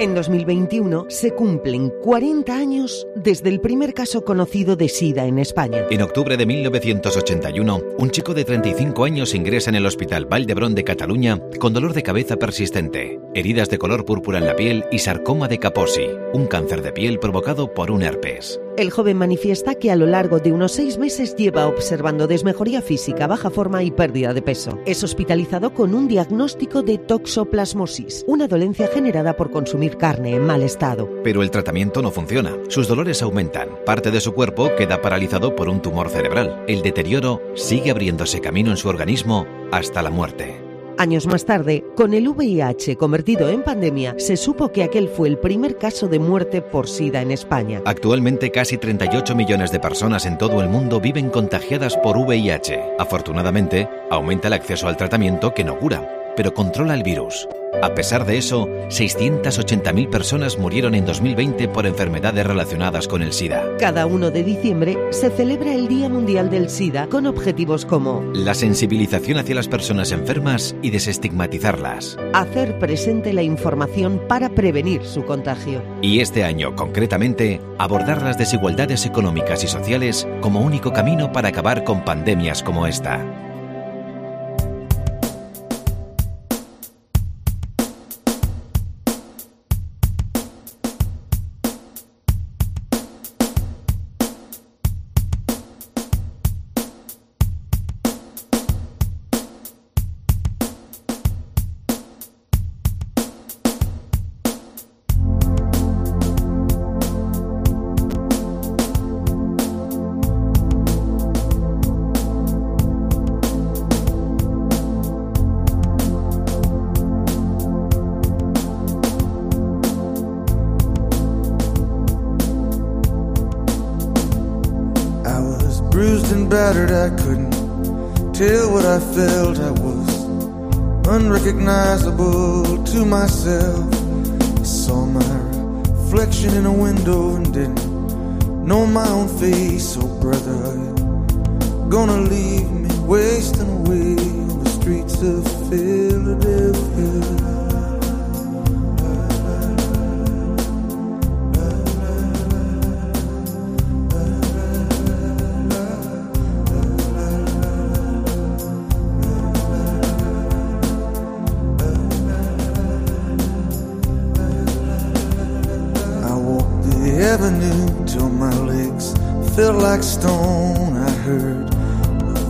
En 2021 se cumplen 40 años desde el primer caso conocido de SIDA en España. En octubre de 1981, un chico de 35 años ingresa en el Hospital Valdebrón de Cataluña con dolor de cabeza persistente, heridas de color púrpura en la piel y sarcoma de Kaposi, un cáncer de piel provocado por un herpes. El joven manifiesta que a lo largo de unos seis meses lleva observando desmejoría física, baja forma y pérdida de peso. Es hospitalizado con un diagnóstico de toxoplasmosis, una dolencia generada por consumir carne en mal estado. Pero el tratamiento no funciona. Sus dolores aumentan. Parte de su cuerpo queda paralizado por un tumor cerebral. El deterioro sigue abriéndose camino en su organismo hasta la muerte. Años más tarde, con el VIH convertido en pandemia, se supo que aquel fue el primer caso de muerte por SIDA en España. Actualmente casi 38 millones de personas en todo el mundo viven contagiadas por VIH. Afortunadamente, aumenta el acceso al tratamiento que no cura, pero controla el virus. A pesar de eso, 680.000 personas murieron en 2020 por enfermedades relacionadas con el SIDA. Cada 1 de diciembre se celebra el Día Mundial del SIDA con objetivos como La sensibilización hacia las personas enfermas y desestigmatizarlas. hacer presente la información para prevenir su contagio. Y este año, concretamente, abordar las desigualdades económicas y sociales como único camino para acabar con pandemias como esta. To myself. I saw my reflection in a window and didn't know my own face. Oh, brother, are gonna leave me wasting away on the streets of Philadelphia?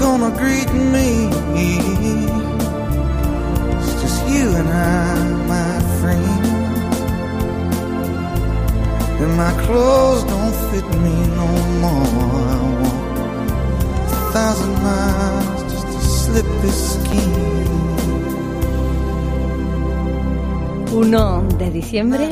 Gonna greet me. It's just you and I, my friend. And my clothes don't fit me no more. I walk a thousand miles just to slip this skin. 1 de diciembre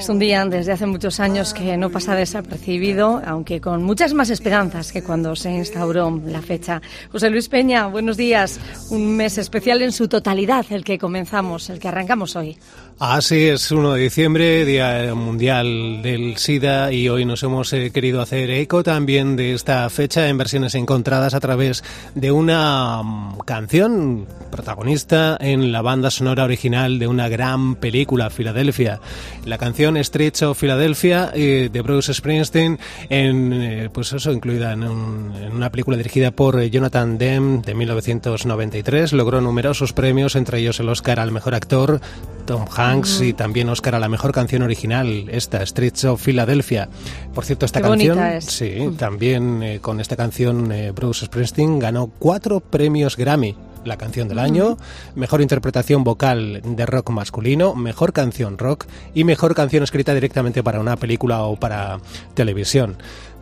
es un día desde hace muchos años que no pasa desapercibido, aunque con muchas más esperanzas que cuando se instauró la fecha. José Luis Peña, buenos días. Un mes especial en su totalidad, el que comenzamos, el que arrancamos hoy. Así es, 1 de diciembre, Día Mundial del SIDA, y hoy nos hemos eh, querido hacer eco también de esta fecha en versiones encontradas a través de una mm, canción protagonista en la banda sonora original de una gran película, Filadelfia. La canción Streets of Philadelphia eh, de Bruce Springsteen, en, eh, pues eso, incluida en, un- en una película dirigida por eh, Jonathan Demme de 1993, logró numerosos premios, entre ellos el Oscar al mejor actor, Tom Hanks, y también Oscar a la mejor canción original, esta, Streets of Philadelphia. Por cierto, esta Qué canción, es. sí, también eh, con esta canción Bruce Springsteen ganó cuatro premios Grammy. La canción del año, mejor interpretación vocal de rock masculino, mejor canción rock y mejor canción escrita directamente para una película o para televisión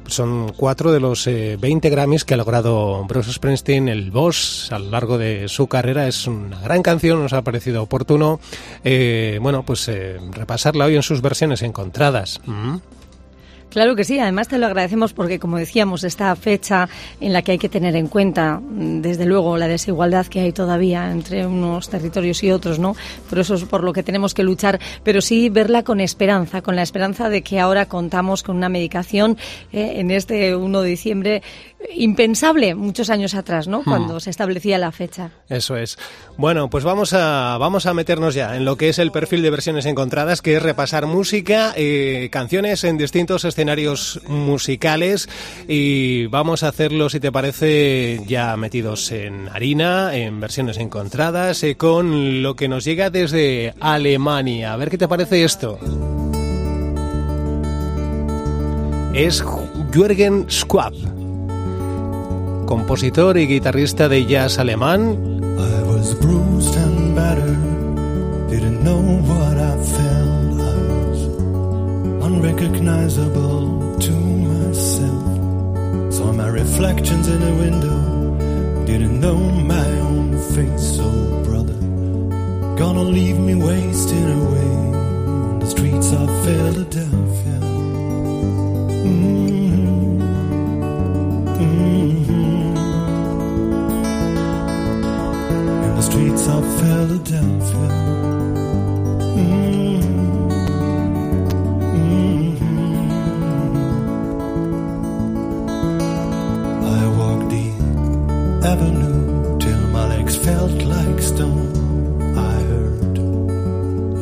son cuatro de los 20 eh, Grammys que ha logrado Bruce Springsteen, el Boss, a lo largo de su carrera. Es una gran canción, nos ha parecido oportuno, eh, bueno, pues eh, repasarla hoy en sus versiones encontradas. ¿Mm? Claro que sí, además te lo agradecemos porque, como decíamos, esta fecha en la que hay que tener en cuenta, desde luego, la desigualdad que hay todavía entre unos territorios y otros, ¿no? Por eso es por lo que tenemos que luchar, pero sí verla con esperanza, con la esperanza de que ahora contamos con una medicación eh, en este 1 de diciembre impensable muchos años atrás, ¿no? Hmm. Cuando se establecía la fecha. Eso es. Bueno, pues vamos a, vamos a meternos ya en lo que es el perfil de versiones encontradas, que es repasar música, eh, canciones en distintos escenarios escenarios musicales y vamos a hacerlo, si te parece, ya metidos en harina, en versiones encontradas, eh, con lo que nos llega desde Alemania. A ver qué te parece esto. Es Jürgen Schwab, compositor y guitarrista de jazz alemán. Unrecognizable to myself. Saw my reflections in a window, didn't know my own face, oh brother. Gonna leave me wasting away on the streets of Philadelphia. Mm-hmm. Mm-hmm. In the streets of Philadelphia. Mm-hmm.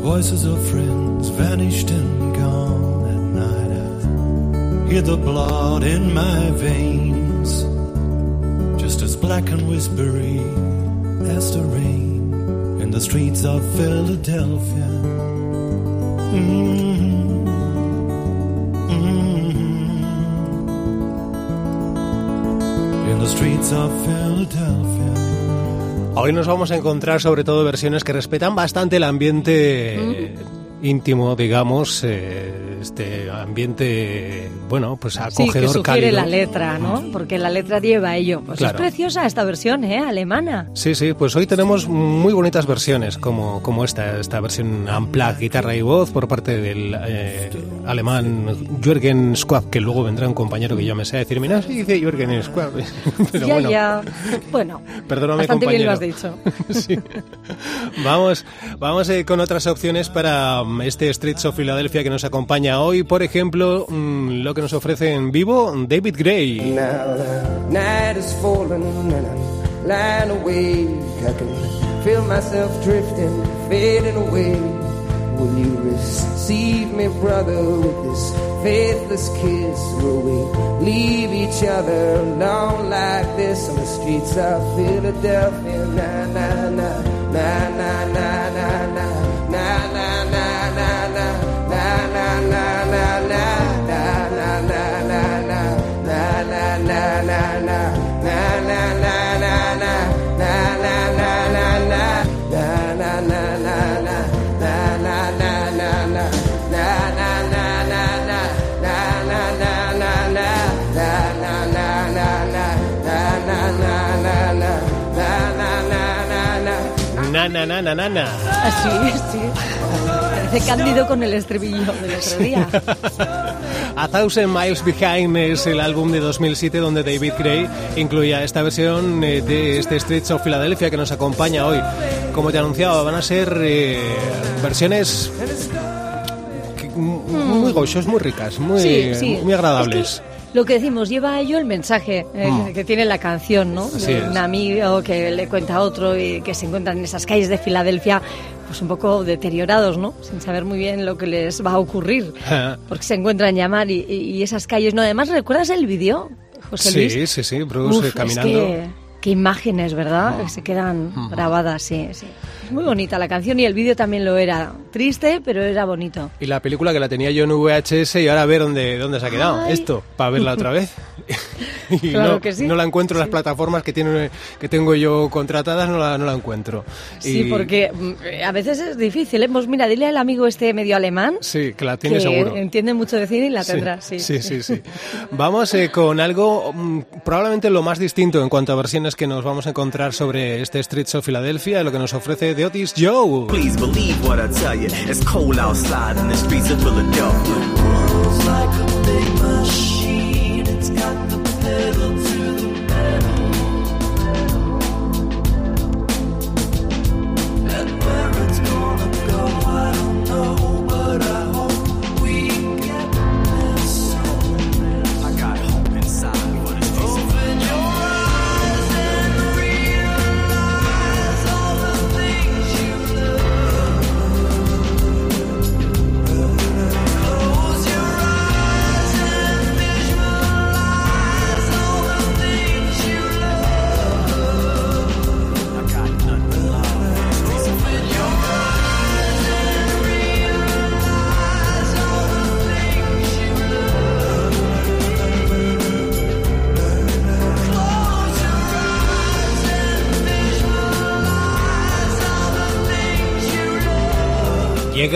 Voices of friends vanished and gone at night. I hear the blood in my veins, just as black and whispery as the rain in the streets of Philadelphia. Mm-hmm. Hoy nos vamos a encontrar sobre todo versiones que respetan bastante el ambiente íntimo, digamos, eh, este ambiente, bueno, pues acogedor, sí, que sugiere la letra, ¿no? Porque la letra lleva ello. Pues es preciosa esta versión, ¿eh? Alemana. Sí, sí, pues hoy tenemos muy bonitas versiones, como, como esta, esta versión unplugged, guitarra y voz, por parte del eh, alemán Jürgen Schwab, que luego vendrá un compañero que yo me sé decir, mira, sí dice Jürgen Schwab. Pero ya, bueno. ya. Bueno, Perdóname, bastante bien lo has dicho. sí. Vamos, vamos eh, con otras opciones para este Streets of Philadelphia que nos acompaña hoy. Por ejemplo, mm, lo que nos ofrece en vivo David Gray. Will you receive me, brother, with this faithless kiss? Will we leave each other alone like this on the streets of Philadelphia? Na na na na na na na, na, na, na, Así, sí. Parece cándido con el estribillo del otro día. A Thousand Miles Behind es el álbum de 2007 donde David Gray incluía esta versión eh, de este Streets of Philadelphia que nos acompaña hoy. Como te anunciaba, van a ser eh, versiones muy gochos, muy ricas, muy, muy agradables lo que decimos, lleva a ello el mensaje eh, mm. que tiene la canción, ¿no? de un amigo que le cuenta a otro y que se encuentran en esas calles de Filadelfia, pues un poco deteriorados, ¿no? Sin saber muy bien lo que les va a ocurrir, porque se encuentran llamar y, y, esas calles, ¿no? Además, ¿recuerdas el vídeo, José Luis? Sí, sí, sí, Bruce caminando Qué imágenes, ¿verdad? Que se quedan grabadas, sí, sí. Muy bonita la canción y el vídeo también lo era. Triste, pero era bonito. Y la película que la tenía yo en VHS y ahora a ver dónde, dónde se ha quedado. Ay. Esto, para verla otra vez. y Claro no, que sí. no la encuentro en las plataformas que, tiene, que tengo yo contratadas, no la, no la encuentro. Sí, Y- porque mm, a veces es difícil. ¿eh? Pues mira, dile al amigo este medio alemán Sí, que la tiene que seguro. entiende mucho de cine y la Sí, tendrá. Sí, sí, sí, sí. Vamos eh, con algo mm, probablemente lo más distinto en cuanto a versiones que nos vamos a encontrar sobre este Streets of Philadelphia, lo que nos ofrece The Otis Joe. Please believe what I tell you. It's cold outside in the streets of Philadelphia.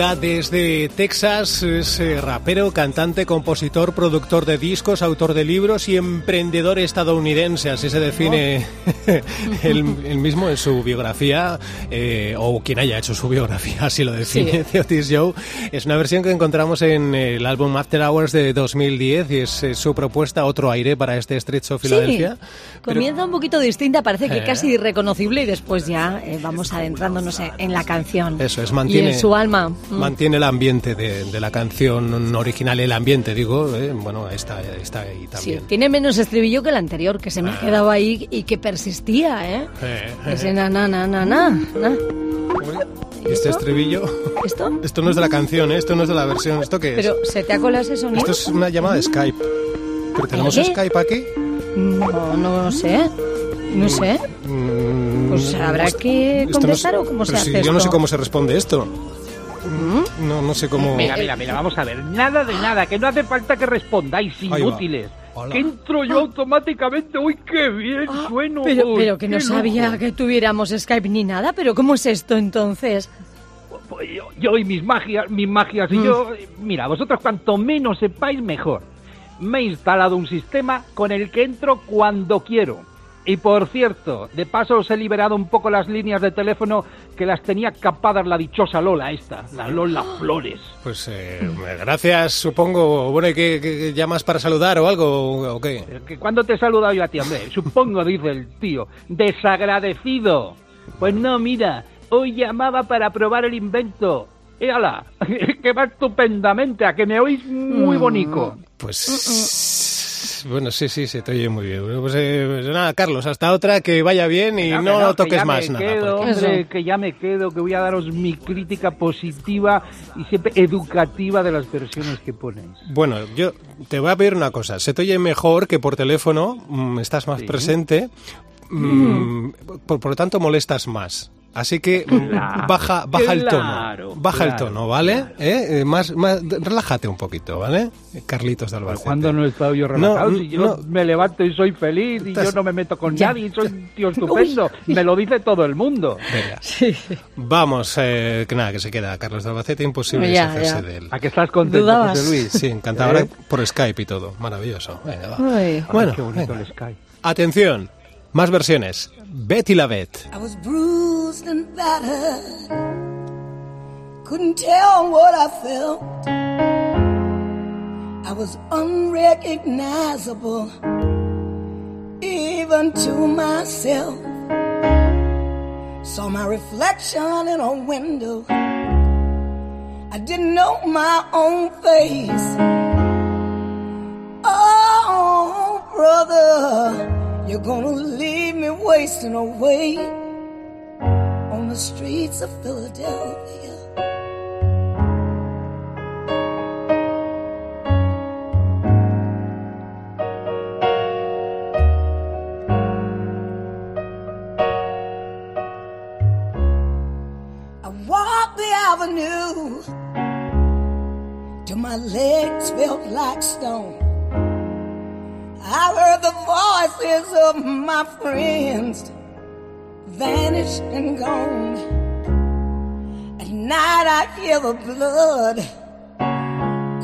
Llega desde Texas, es eh, rapero, cantante, compositor, productor de discos, autor de libros y emprendedor estadounidense, así se define él, él mismo en su biografía, eh, o quien haya hecho su biografía, así lo define Sí. The Otis Joe. Es una versión que encontramos en el álbum After Hours de 2010 y es eh, su propuesta, otro aire para este Streets of Philadelphia. Sí, Pero- comienza un poquito distinta, parece que Eh. casi irreconocible y después ya eh, vamos adentrándonos en, en la canción. Eso es, mantiene, Y en su alma. Mm. Mantiene el ambiente de, de la canción original, el ambiente, digo, eh, bueno, está, está ahí Sí, también. tiene menos estribillo que el anterior, que se me ha quedado ahí y que persistía, ¿eh? Eh, Ese na na na na na. na. ¿Y este estribillo? ¿Esto? Esto no es de la canción, ¿eh? esto no es de la versión, ¿esto qué es? Pero se te ha colado ese sonido. Esto es una llamada de Skype. ¿Pero tenemos ¿Eh? Skype aquí? No, no sé. No sé. Mm, Pues habrá que esto no contestar sé- o cómo se pero si hace Yo no sé esto. cómo se responde esto. No, no sé cómo... Mira, mira, mira, vamos a ver. Nada de nada, que no hace falta que respondáis, inútiles. Hola. Que entro yo automáticamente. ¡Uy, qué bien sueno! Ah, Pero, Uy, pero que no sabía que tuviéramos Skype ni nada. ¿Pero cómo es esto entonces? Pues yo, yo y mis magias, mis magias y yo... Mira, vosotros cuanto menos sepáis, mejor. Me he instalado un sistema con el que entro cuando quiero. Y por cierto, de paso os he liberado un poco las líneas de teléfono que las tenía capadas la dichosa Lola esta, la Lola Flores. Pues eh, gracias, supongo. Bueno, ¿y qué, qué- llamas para saludar o algo? ¿O qué? Cuando te he saludado yo a ti, hombre, supongo, dice el tío, desagradecido. Pues no, mira, hoy llamaba para probar el invento. ¡Éala! que va estupendamente, a que me oís muy bonito. Pues bueno, sí, sí, se te oye muy bien. Bueno, Pues, eh, pues nada, Carlos, hasta otra, que vaya bien y no, que que toques más me nada. Quedo, hombre, que ya me quedo, que voy a daros mi crítica positiva y siempre educativa de las versiones que ponéis. Bueno, yo te voy a pedir una cosa. Se te oye mejor que por teléfono, mm, estás más presente, mm, por, por lo tanto molestas más. Así que Claro, baja, baja el claro, tono, baja el claro, tono, ¿vale? ¿Eh? Eh, Más, más, relájate un poquito, ¿vale? Carlitos de Albacete. Cuando no he estado yo relajado, No, si yo no. me levanto y soy feliz y Estás- yo no me meto con Ya. nadie y soy un tío estupendo, me lo dice todo el mundo. Venga, Sí. vamos, eh, que nada, que se queda Carlos de Albacete, imposible Ya, deshacerse ya. de él. ¿A que estás contento, Dudabas. José Luis? Sí, encantado. ¿Eh? Por Skype y todo. Maravilloso. Venga, va. Ay. Bueno, qué bonito venga. el Sky. Atención, más versiones. Betty la Bet. I was bruised and battered. Couldn't tell what I felt. I was unrecognizable, even to myself. Saw my reflection in a window. I didn't know my own face. Oh, brother, you're gonna leave me wasting away the streets of Philadelphia. I walked the avenue till my legs felt like stone. I heard the voices of my friends vanished and gone. At night I hear the blood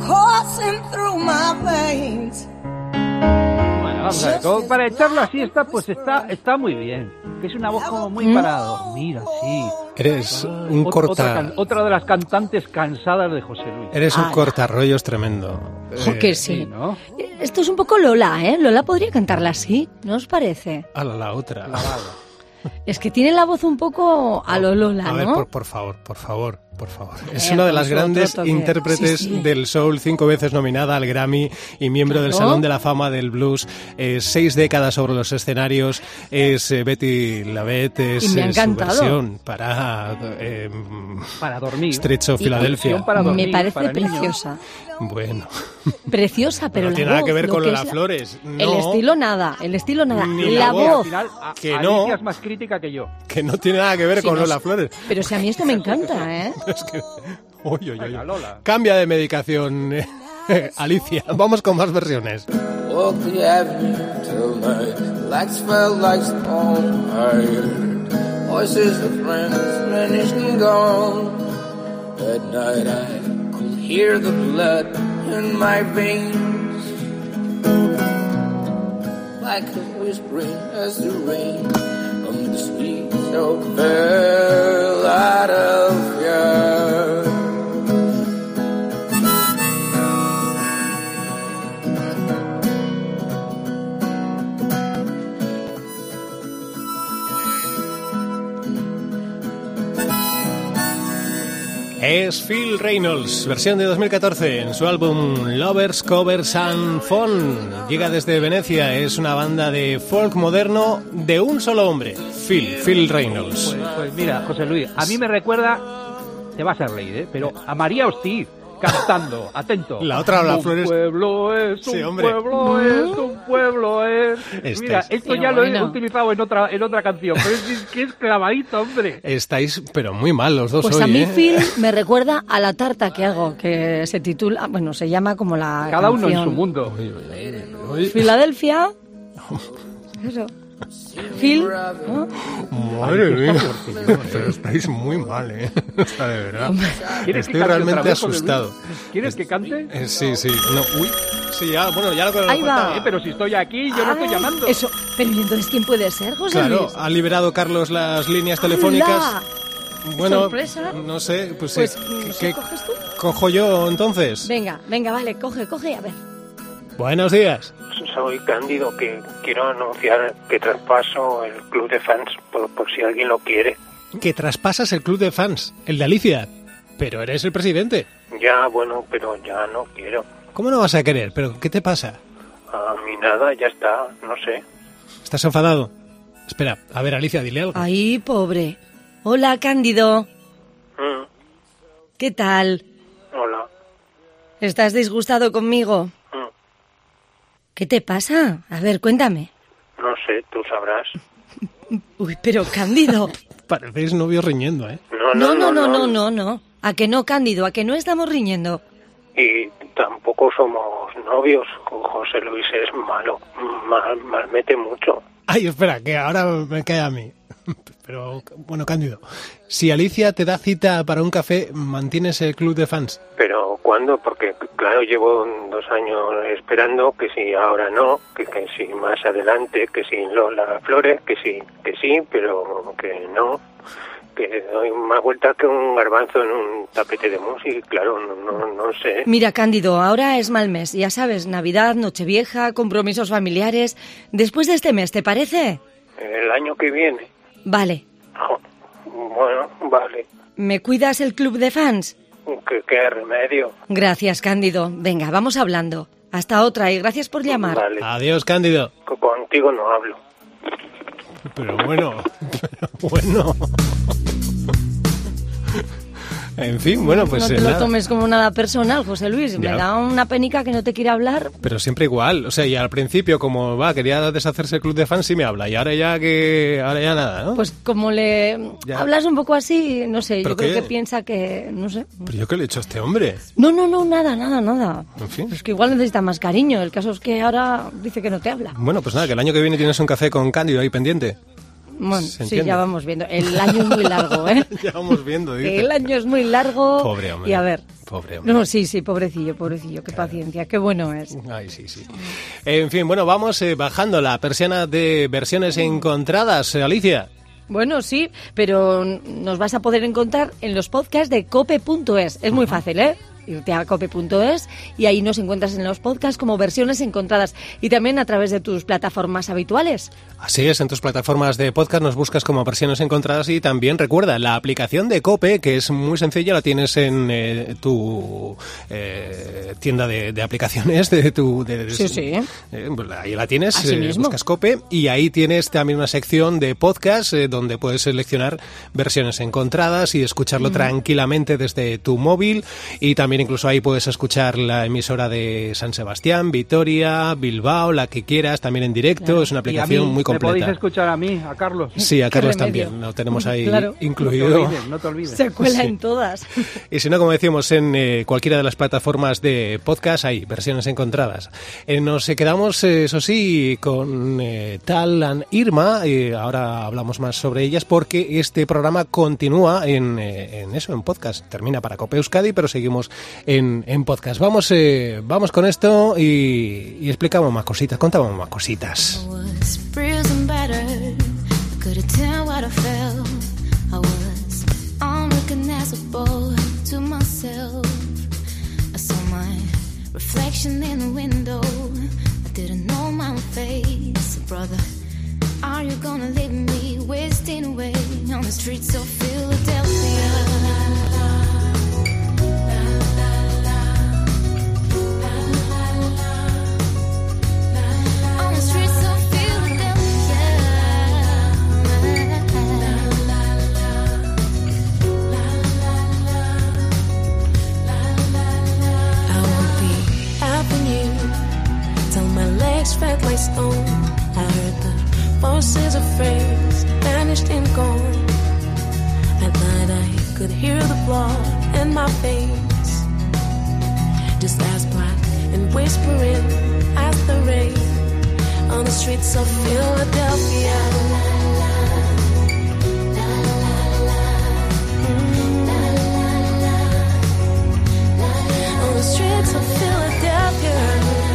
coursing through my veins. Bueno, vamos a ver, como para echar la siesta, pues está, está muy bien. Que es una voz como muy para dormir, así. Eres un Ot- corta... Otra, otra de las cantantes cansadas de José Luis. Eres un cortarrollos tremendo. Eh, que sí. ¿no? Esto es un poco Lola, ¿eh? Lola podría cantarla así, ¿no os parece? A la, la otra. Es que tiene la voz un poco a lo Lola, A ver, ¿no? por, por favor, por favor, por favor. Es Eh, una de las grandes intérpretes Sí, sí. del soul, cinco veces nominada al Grammy y miembro del Claro. Salón de la Fama del Blues, eh, seis décadas sobre los escenarios, es eh, Betty Lavette, es Y me ha eh, su versión para eh, Para dormir. Estrecho Y- Filadelfia. Para dormir, Me parece para niños. preciosa. Bueno, Preciosa, pero no la tiene nada que ver con es la- Flores. El No, estilo nada, el estilo nada. Ni la la voz. Al voz. final, a- Que no. es más crítica que yo. que no tiene nada que ver Sí, con no Lola. Flores. Pero si a mí esto me encanta, ¿eh? Es que... Uy, uy, uy. Venga, Lola. Cambia de medicación, eh, Alicia. Vamos con más versiones. Walk the avenue till my legs felt like stone. I heard voices of friends vanished and gone. At night I could hear the blood in my veins. Like a whispering as the rain on the streets of Philadelphia. Es Phil Reynolds, versión de 2014, en su álbum Lovers, Covers and Fun. Llega desde Venecia, es una banda de folk moderno de un solo hombre, Phil, Phil Reynolds. Pues, pues mira, José Luis, a mí me recuerda, te vas a reír, ¿eh? pero a María Ortiz cantando, atento. La otra, la un Flores- pueblo es, un Sí, pueblo es, un pueblo es. Estáis- Mira, esto Pero ya lo he bueno. utilizado en otra, en otra canción, pero es, es que es clavadito, hombre. Estáis, pero muy mal los dos Pues hoy, a mí ¿eh? Phil me recuerda a la tarta que hago, que se titula, bueno, se llama como la Cada uno en canción. su mundo. Filadelfia. Eso. Phil. ¿no? madre mía, pero estáis muy mal, ¿eh? O sea, de verdad. ¿Quieres que Estoy realmente asustado. ¿Quieres que cante? Eh, sí, sí, no, uy, sí, ya, bueno, ya lo que Ahí va. Eh, pero si estoy aquí, yo no estoy llamando. Eso. Pero ¿y entonces quién puede ser, José Claro, Luis? ha liberado Carlos las líneas telefónicas. ¡Hala! Bueno, Sorpresa. no sé, pues, Pues, sí. mm, ¿qué ¿coges tú? cojo yo entonces? Venga, venga, vale, coge, coge, a ver. Buenos días. Soy Cándido, que quiero anunciar que traspaso el club de fans por, por si alguien lo quiere. Que traspasas el club de fans, el de Alicia. Pero eres el presidente. Ya, bueno, pero ya no quiero. ¿Cómo no vas a querer? ¿Pero qué te pasa? A mí nada, ya está, no sé. ¿Estás enfadado? Espera, a ver, Alicia, dile algo. Ay, pobre. Hola, Cándido. Mm, ¿Qué tal? hola. ¿Estás disgustado conmigo? ¿Qué te pasa? A ver, cuéntame. no sé, tú sabrás. Uy, pero Cándido. Parecéis novios riñendo, ¿eh? No, No, no, no, no, no, no. ¿A que no, Cándido? ¿A que no estamos riñendo? Y tampoco somos novios. José Luis es malo, mal, mal mete mucho. Ay, espera, que ahora me cae a mí. Pero, bueno, Cándido, si Alicia te da cita para un café, ¿mantienes el club de fans? Pero ¿cuándo? Porque claro, llevo dos años esperando que si ahora no, que, que si más adelante, que si Lola Flores, que sí, que sí, pero que no, que doy más vueltas que un garbanzo en un tapete de música, claro, no, no, no sé. Mira, Cándido, ahora es mal mes. Ya sabes, Navidad, Nochevieja, compromisos familiares. Después de este mes, ¿te parece? El año que viene, Vale. bueno, vale, ¿Me cuidas el club de fans? ¿qué, qué remedio? Gracias, Cándido. Venga, vamos hablando. Hasta otra y gracias por llamar. Vale, Adiós, Cándido. co- contigo no hablo. Pero bueno, pero bueno. En fin, bueno, pues no te eh, lo nada. tomes como nada personal, José Luis. Me Ya. da una penica que no te quiere hablar. Pero siempre igual, o sea, y al principio como va, quería deshacerse el club de fans, sí me habla, y ahora ya que, ahora ya nada, ¿no? Pues como le Ya. hablas un poco así, no sé, ¿Pero yo creo que piensa que, no sé. Pero yo qué le he hecho a este hombre, No, no, no, nada, nada, nada. en fin. Es que igual necesita más cariño. El caso es que ahora dice que no te habla. Bueno, pues nada, que el año que viene tienes un café con Cándido ahí pendiente. Bueno, ¿Se sí, entiende? ya vamos viendo. El año es muy largo, ¿eh? ya vamos viendo, dice. El año es muy largo. Pobre hombre. Y a ver. Pobre hombre. No, sí, sí, pobrecillo, pobrecillo. Qué paciencia, qué bueno es. Ay, sí, sí. En fin, bueno, vamos eh, bajando la persiana de versiones encontradas, eh, Alicia. Bueno, sí, pero nos vas a poder encontrar en los podcasts de cope.es. Es muy fácil, ¿eh? Irte a cope.es y ahí nos encuentras en los podcasts como versiones encontradas y también a través de tus plataformas habituales. Así es, en tus plataformas de podcast nos buscas como versiones encontradas y también recuerda la aplicación de Cope, que es muy sencilla, la tienes en eh, tu eh, tienda de, de aplicaciones, de tu... de- Sí, sí. eh, pues ahí la tienes, eh, buscas Cope y ahí tienes también una sección de podcast donde puedes seleccionar versiones encontradas y escucharlo tranquilamente desde tu móvil y también incluso ahí puedes escuchar la emisora de San Sebastián, Vitoria, Bilbao, la que quieras, también en directo, es una Y a aplicación mí, muy ¿Me podéis completa. escuchar a mí, a Carlos? Sí, a Carlos también, lo tenemos ahí Claro. No te incluido. olvides, no te olvides. Se cuela Sí. en todas. Y si no, como decíamos, en eh, cualquiera de las plataformas de podcast hay versiones encontradas. Eh, nos eh, quedamos, eh, eso sí, con eh, Tal and Irma. ahora hablamos más sobre ellas porque este programa continúa en, eh, en eso, en podcast. Termina para Cope Euskadi, pero seguimos en, en podcast. Vamos, eh, vamos con esto y, explicamos más cositas, contamos más cositas. reflection in the window. I didn't know my face. Brother, are you gonna leave me wasting away on the streets of Philadelphia? Felt like stone. I heard the voices of praise vanished and gone. At night I could hear the blood in my veins, just as black and whispering as the rain on the streets of Philadelphia. Mm. on the streets of Philadelphia.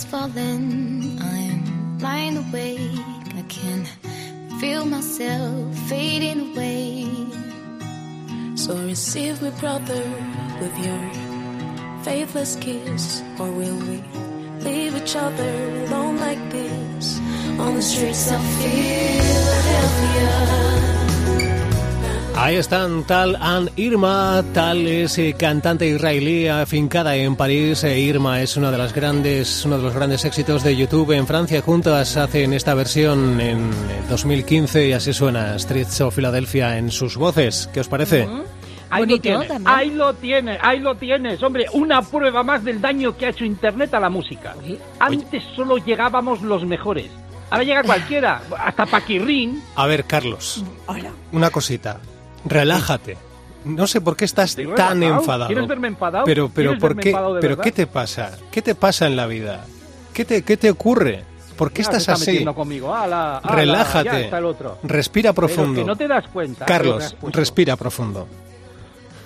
Has fallen, I'm lying awake. I can feel myself fading away. So receive me, brother, with your faithless kiss, or will we leave each other alone like this on the streets of Philadelphia? Ahí están Tal and Irma. Tal es eh, cantante israelí afincada en París. e Irma es una de las grandes, uno de los grandes éxitos de YouTube en Francia. Juntas hacen esta versión en eh, 2015 y así suena Streets of Philadelphia en sus voces. ¿Qué os parece? Ahí Bonito, lo tienes, también. ahí lo tienes, ahí lo tienes, hombre, una prueba más del daño que ha hecho Internet a la música. Antes solo llegábamos los mejores, ahora llega cualquiera, hasta Paquirrín. A ver, Carlos, Hola. una cosita. Relájate. No sé por qué estás tan relajado. enfadado. ¿Quieres verme enfadado? Pero, pero, ¿Quieres ¿por qué? ¿Pero verdad? qué te pasa? ¿Qué te pasa en la vida? ¿Qué te, qué te ocurre? ¿Por qué estás está así? conmigo. Ala, ala, Relájate. Respira profundo. que no te das cuenta. Carlos, respira profundo.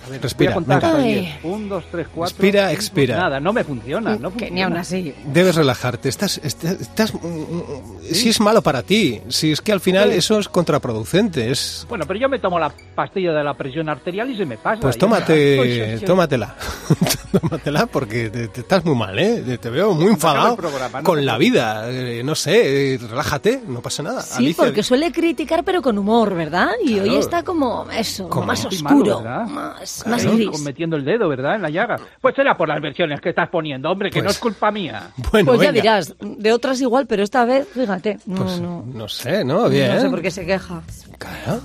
A ver, Respira, Voy a contar venga. hasta Ay. 10. Un, dos, tres, cuatro. Expira, cinco, expira. Nada, no me funciona. No que funciona. ni aún así. Debes relajarte. Estás, estás, estás- mm, mm, si es malo para ti, si es que al final eso es contraproducente. Es, Bueno, pero yo me tomo la pastilla de la presión arterial y se me pasa. pues tómate, tómatela, tómatela porque te, te estás muy mal, ¿eh? Te veo muy enfadado el programa, no con la vida. Eh, no sé, eh, relájate, no pasa nada. Sí, Alicia, porque suele criticar pero con humor, ¿verdad? Y hoy está como eso, Como más malo, oscuro, más, más Claro, gris. con- metiendo el dedo, ¿verdad? En la llaga. Pues será por las versiones que estás poniendo, hombre, que Pues- no es culpa mía. Bueno, pues ya venga. dirás, de otras igual, pero esta vez, fíjate, no, Pues, no, no sé, ¿no? Bien. no sé por qué se queja. Claro.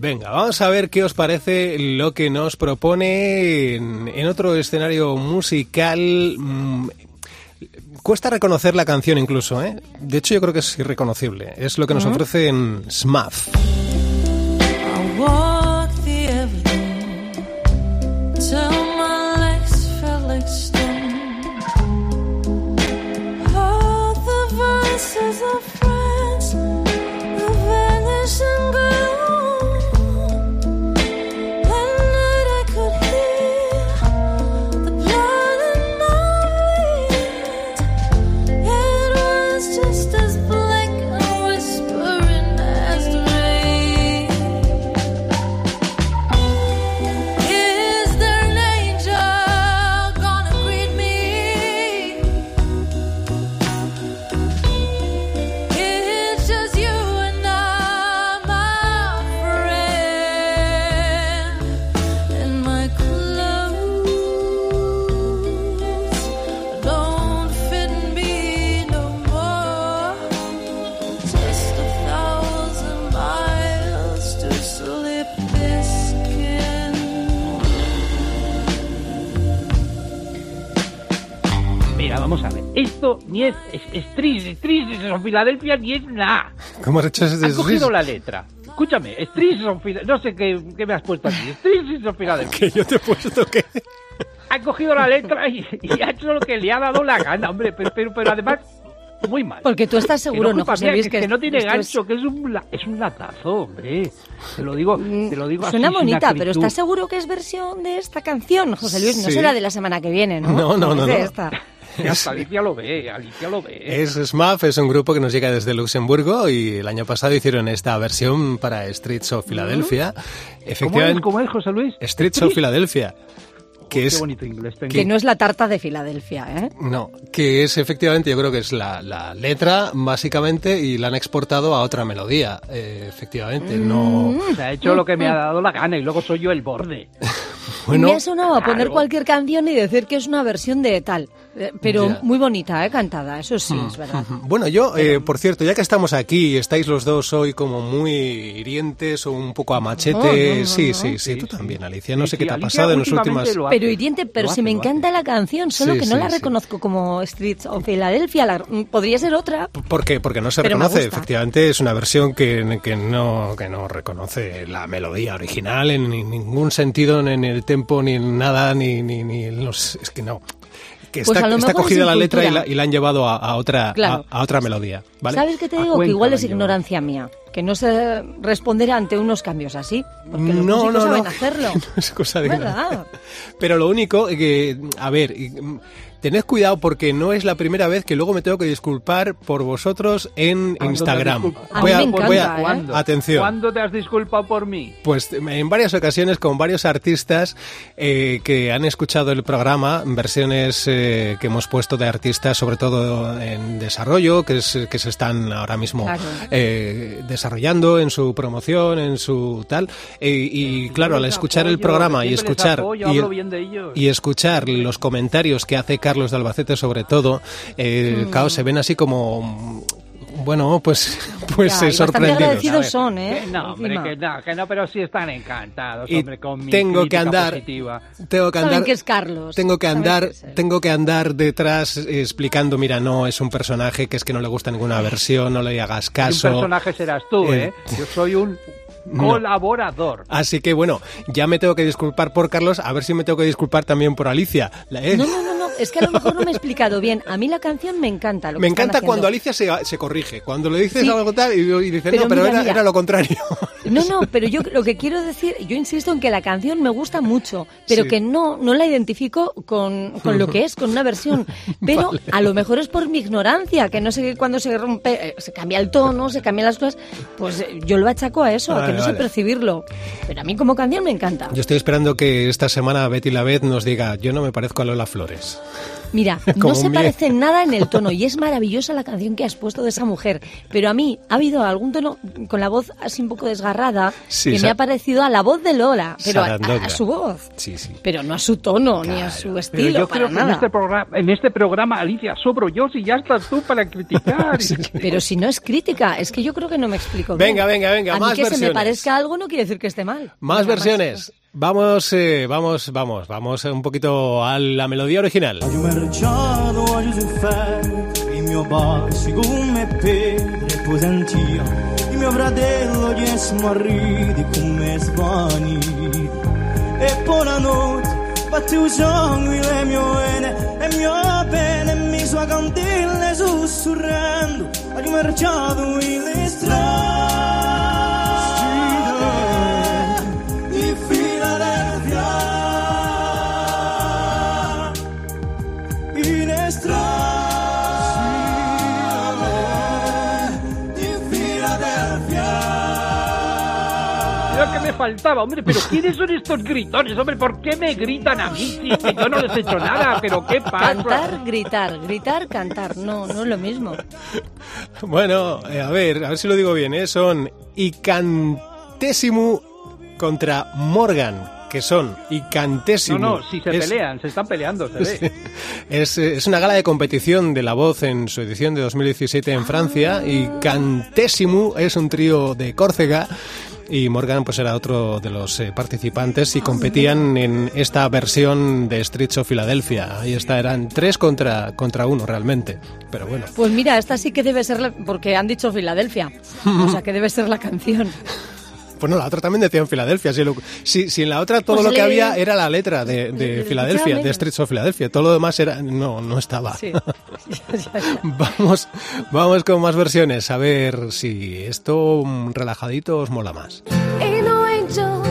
Venga, vamos a ver qué os parece lo que nos propone en, en otro escenario musical. mm, Cuesta reconocer la canción incluso, ¿eh? De hecho, yo creo que es irreconocible. Es lo que nos ofrece en Smath. I Filadelfia, ni es nada. ¿Cómo has hecho ese Has cogido la letra. Escúchame, es triste, no sé qué, qué me has puesto aquí. Es triste, Filadelfia. Que yo te he puesto que... Ha cogido la letra y, y ha hecho lo que le ha dado la gana, hombre. Pero, pero, pero además, muy mal. Porque tú estás Que seguro, no, ¿no, culpa José mía, Luis? que, que no tiene esto es- gancho, que es un, es un latazo, hombre. Te lo digo, te lo digo así, Suena sin bonita, pero. ¿estás seguro que es versión de esta canción, José Luis? No Sí. será de la semana que viene, ¿no? No, no, no, Es de no. esta. Hasta Alicia lo ve, Alicia lo ve. Es Smath, es un grupo que nos llega desde Luxemburgo y el año pasado hicieron esta versión para Streets of Philadelphia. ¿Cómo es, Efectivamente, cómo es, José Luis? Streets of Philadelphia. Que Qué es bonito inglés tengo. Que no es la tarta de Filadelfia, ¿eh? No, que es efectivamente, yo creo que es la, la letra, básicamente, y la han exportado a otra melodía, eh, efectivamente. No. Se ha hecho lo que me ha dado la gana y luego soy yo el borde. Bueno, Me ha sonado a poner cualquier canción y decir que es una versión de tal. Eh, Pero Ya. muy bonita, ¿eh? Cantada, eso sí, es verdad. Bueno, yo, eh, por cierto, ya que estamos aquí y estáis los dos hoy como muy hirientes o un poco a machete, No, no, no, sí, no. sí, sí, Sí, tú sí. también, Alicia. No Sí, sé sí, qué te ha Alicia pasado en las últimas. lo hace. Pero hiriente, pero Lo si hace, me hace. encanta la canción, solo Sí, que no sí, la sí. reconozco como Streets of Philadelphia. la- podría ser otra. ¿Por qué? Porque no se Pero reconoce. Efectivamente, es una versión que, que, no, que no reconoce la melodía original en ni- ningún sentido, en el tempo, ni en nada, ni, ni, ni en los. Es que no. Que Pues está, a lo está mejor es cogida la letra y la, y la han llevado a, a otra, Claro. a, a otra melodía. ¿vale? ¿Sabes qué te digo? Que igual es ignorancia mía. Que no sé responder ante unos cambios así. Porque los no, no, saben no. hacerlo. No es cosa de ¿Verdad? Pero lo único que, a ver, y, tened cuidado porque no es la primera vez que luego me tengo que disculpar por vosotros en ¿Cuándo te has Instagram. disculpado? A mí me encanta, voy ¿eh? ¿Cuándo? Atención. ¿Cuándo te has disculpado por mí? Pues en varias ocasiones con varios artistas eh, que han escuchado el programa, versiones eh, que hemos puesto de artistas, sobre todo en desarrollo, que, es- que se están ahora mismo Claro. eh, desarrollando en su promoción, en su tal. eh, y claro, al escuchar el programa y escuchar apoyo, y escuchar los comentarios que hace Carlos de Albacete sobre todo, eh, Mm. claro, se ven así como bueno, pues pues Ya, eh, sorprendidos. agradecidos son, ¿eh? que no, hombre, que no, que no, pero sí están encantados, Y hombre, con mi tengo que andar positiva. tengo que Saben andar que es Carlos. tengo que andar tengo que andar detrás explicando mira no es un personaje que es que no le gusta ninguna versión no le hagas Y un caso personaje serás tú, Eh, ¿eh? Yo soy un colaborador. así que bueno ya me tengo que disculpar por Carlos a ver si me tengo que disculpar también por Alicia La- eh, no, no, no, es que a lo mejor no me he explicado bien. A mí la canción me encanta. Lo me que encanta cuando Alicia se, se corrige cuando le dices Sí. algo tal y, y dice Pero no pero mira, era, mira. era lo contrario No, no, pero yo lo que quiero decir, yo insisto en que la canción me gusta mucho, pero Sí. que no, no la identifico con, con lo que es, con una versión. Pero Vale. a lo mejor es por mi ignorancia, que no sé cuándo se rompe, eh, se cambia el tono, se cambian las cosas, pues eh, yo lo achaco a eso, a que no sé percibirlo. Pero a mí como canción me encanta. Yo estoy esperando que esta semana Betty la Vez nos diga, yo no me parezco a Lola Flores. Mira, no se parece nada en el tono y es maravillosa la canción que has puesto de esa mujer. Pero a mí ha habido algún tono con la voz así un poco desgarrada Sí, que me ha parecido a la voz de Lola, pero a, a- su voz. Sí, sí. Pero no a su tono ni a su Pero estilo, yo para creo que en este, programa, en este programa, Alicia, sobro yo si ya estás tú para criticar. Pero si no es crítica, es que yo creo que no me explico. bien. Venga, venga, venga, a mí más que se me parezca algo no quiere decir que esté mal. Más Venga, versiones. Vamos, eh, vamos, vamos, vamos un poquito a la melodía original. Faltaba, hombre, pero ¿quiénes son estos gritones, hombre? ¿Por qué me gritan a mí? Si que yo no les he hecho nada, pero ¿qué pasa? Cantar, gritar, gritar, cantar. No, no es lo mismo. Bueno, eh, a ver, a ver si lo digo bien, ¿eh? Son Icantesimu contra Morgan, que son No, Icantesimu. no, si se Es- pelean, se están peleando, se ve. Es, eh, es una gala de competición de la voz en su edición de 2017 en Francia y Cantesimu es un trío de Córcega y Morgan pues era otro de los eh, participantes y competían en esta versión de Streets of Philadelphia. Ahí está, eran tres contra, contra uno realmente. Pero bueno, Pues mira, esta sí que debe ser, la- porque han dicho Filadelfia. O sea, que debe ser la canción. pues no, la otra también decía en Filadelfia. Si, lo- si- si en la otra todo Pues lo que había era la letra de, de le Filadelfia, de. Streets of Philadelphia. Todo lo demás era no, no estaba. Sí. Vamos, vamos con más versiones, a ver si esto mm, relajadito os mola más. Ain't no angel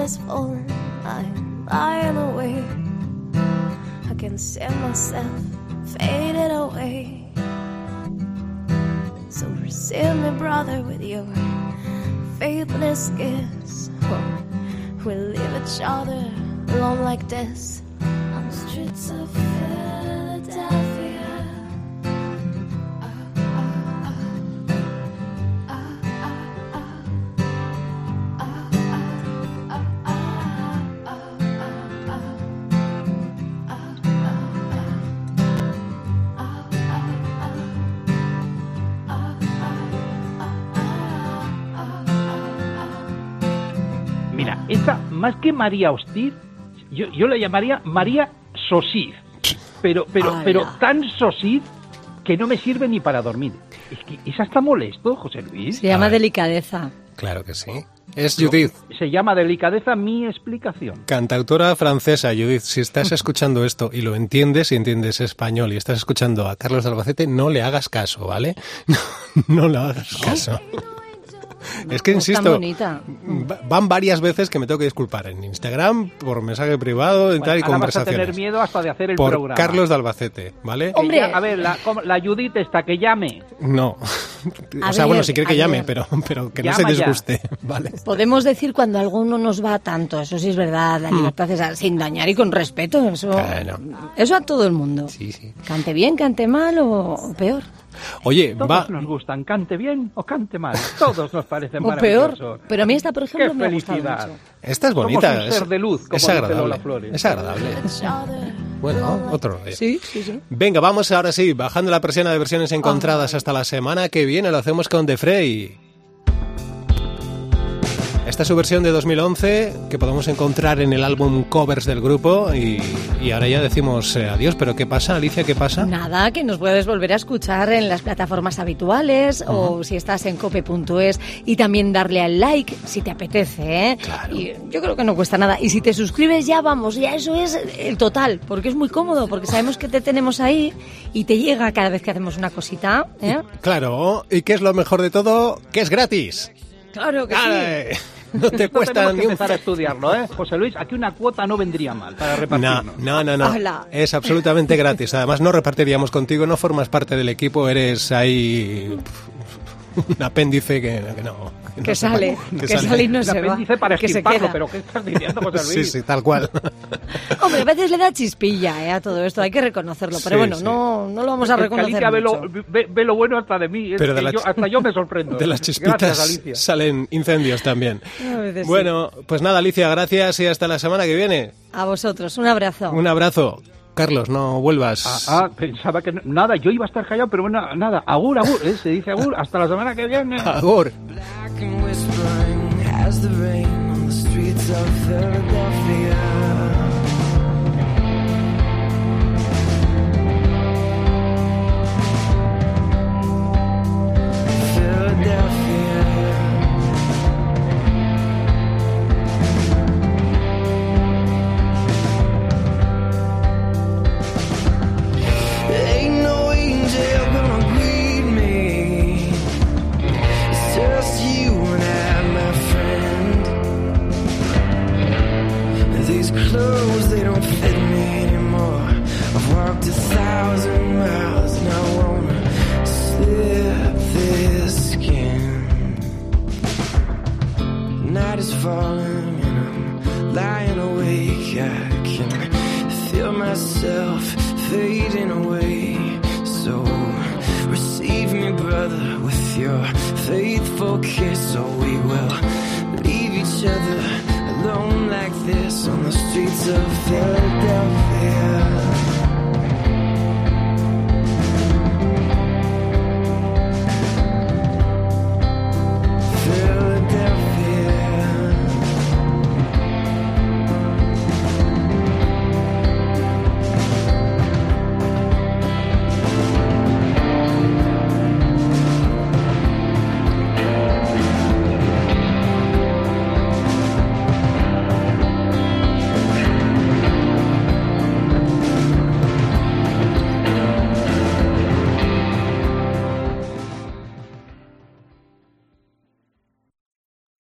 is falling, I'm lying away. I can see myself faded away. So receive me, brother, with your faithless gifts. Oh, we'll leave each other alone like this on the streets of Philadelphia. Más que María Hostiz, yo, yo la llamaría María Sosiz. Pero, pero, pero tan sosiz que no me sirve ni para dormir. Es que esa está molesto, José Luis. Se llama delicadeza. Claro que sí. Es Judith, Se llama delicadeza mi explicación. cantautora francesa. Judith, si estás escuchando esto y lo entiendes y entiendes español y estás escuchando a Carlos de Albacete, no le hagas caso, ¿vale? No, no le hagas caso. Es que insisto, bonita. va- van varias veces que me tengo que disculpar en Instagram por mensaje privado y Bueno, tal y ahora vas a tener miedo hasta de hacer el Por programa. Carlos de Albacete, ¿vale? Hombre. a ver, la, la Judith está que llame. No. A o sea, ver, bueno, si quiere que llame, ver. pero, pero que no Llama se ya. disguste, ¿vale? Podemos decir cuando alguno nos va tanto, eso sí es verdad, la libertad es sin dañar y con respeto, eso, Claro. eso a todo el mundo. Sí, sí. Cante bien, cante mal o, o peor. Oye, Todos va, nos gustan, cante bien o cante mal. Todos nos parecen O peor. maravillosos. Pero a mí esta, por ejemplo, ¡Qué me ha gustado felicidad! mucho. esta es Somos bonita, un es, ser de luz, como es dice agradable. Lola Flores. Es agradable. Bueno, otro rollo. Sí, sí, sí. Venga, vamos ahora sí, bajando la presión de versiones encontradas hasta la semana que viene, lo hacemos con The Frey. Esta es su versión de 2011 que podemos encontrar en el álbum Covers del grupo y, y ahora ya decimos eh, adiós, pero ¿qué pasa, Alicia? ¿Qué pasa? Nada, que nos puedes volver a escuchar en las plataformas habituales o si estás en cope.es y también darle al like si te apetece, ¿eh? Y yo creo que no cuesta nada. Y si te suscribes ya vamos, ya eso es el total, porque es muy cómodo, porque sabemos que te tenemos ahí y te llega cada vez que hacemos una cosita, ¿eh? Claro, ¿y qué es lo mejor de todo? Que es gratis. Claro que sí. No te cuesta que ni un empezar a estudiarlo, ¿eh? José Luis, aquí una cuota no vendría mal para No, repartirnos. no, no, no. Hala. Es absolutamente gratis. Además, no repartiríamos contigo, no formas parte del equipo, eres ahí un apéndice que, que no. no Que se va- sale, que sale y no Un se va, apéndice para que se queda. pero ¿qué estás diciendo, José Sí, Luis? sí, tal cual. Hombre, a veces le da chispilla ¿eh? a todo esto, hay que reconocerlo, pero Sí, bueno, sí. no, no lo vamos a que reconocer Alicia ve lo, ve, ve lo bueno hasta de mí. Es Pero de que la yo- hasta yo me sorprendo. De las chispitas Gracias, Alicia. salen incendios también. Veces sí. Bueno, pues nada, Alicia, gracias y hasta la semana que viene. A vosotros, un abrazo. Un abrazo. Carlos, no vuelvas. Ah, ah, pensaba que no- nada, yo iba a estar callado, pero bueno, nada, agur, agur, ¿eh? se dice agur, hasta la semana que viene. Agur.